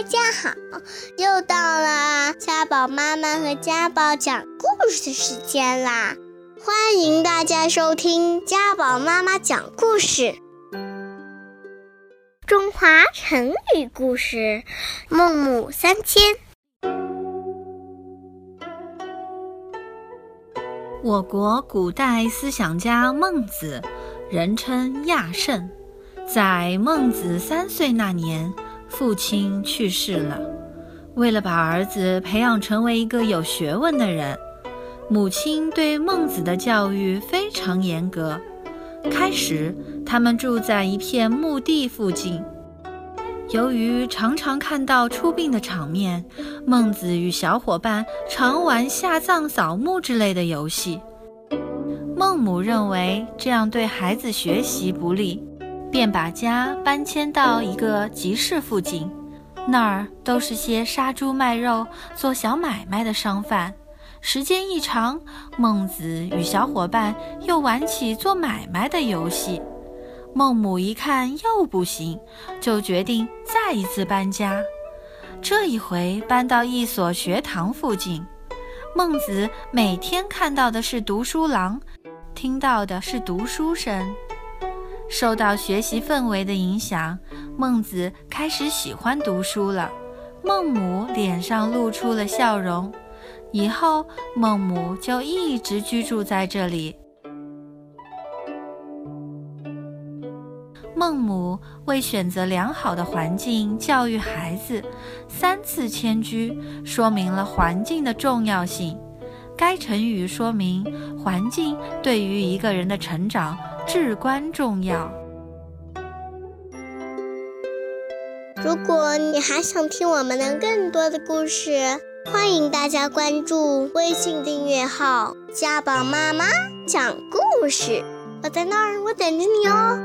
大家好，又到了家宝妈妈和家宝讲故事的时间啦！欢迎大家收听家宝妈妈讲故事。中华成语故事《孟母三迁》。我国古代思想家孟子，人称亚圣，在孟子三岁那年。父亲去世了，为了把儿子培养成为一个有学问的人，母亲对孟子的教育非常严格。开始，他们住在一片墓地附近。由于常常看到出殡的场面，孟子与小伙伴常玩下葬、扫墓之类的游戏。孟母认为这样对孩子学习不利。便把家搬迁到一个集市附近，那儿都是些杀猪卖肉、做小买卖的商贩。时间一长，孟子与小伙伴又玩起做买卖的游戏。孟母一看又不行，就决定再一次搬家。这一回搬到一所学堂附近，孟子每天看到的是读书郎，听到的是读书声。受到学习氛围的影响，孟子开始喜欢读书了。孟母脸上露出了笑容，以后孟母就一直居住在这里。孟母为选择良好的环境教育孩子，三次迁居，说明了环境的重要性。该成语说明环境对于一个人的成长。至关重要。如果你还想听我们的更多的故事，欢迎大家关注微信订阅号“家宝妈妈讲故事”。我在那儿，我等着你哦。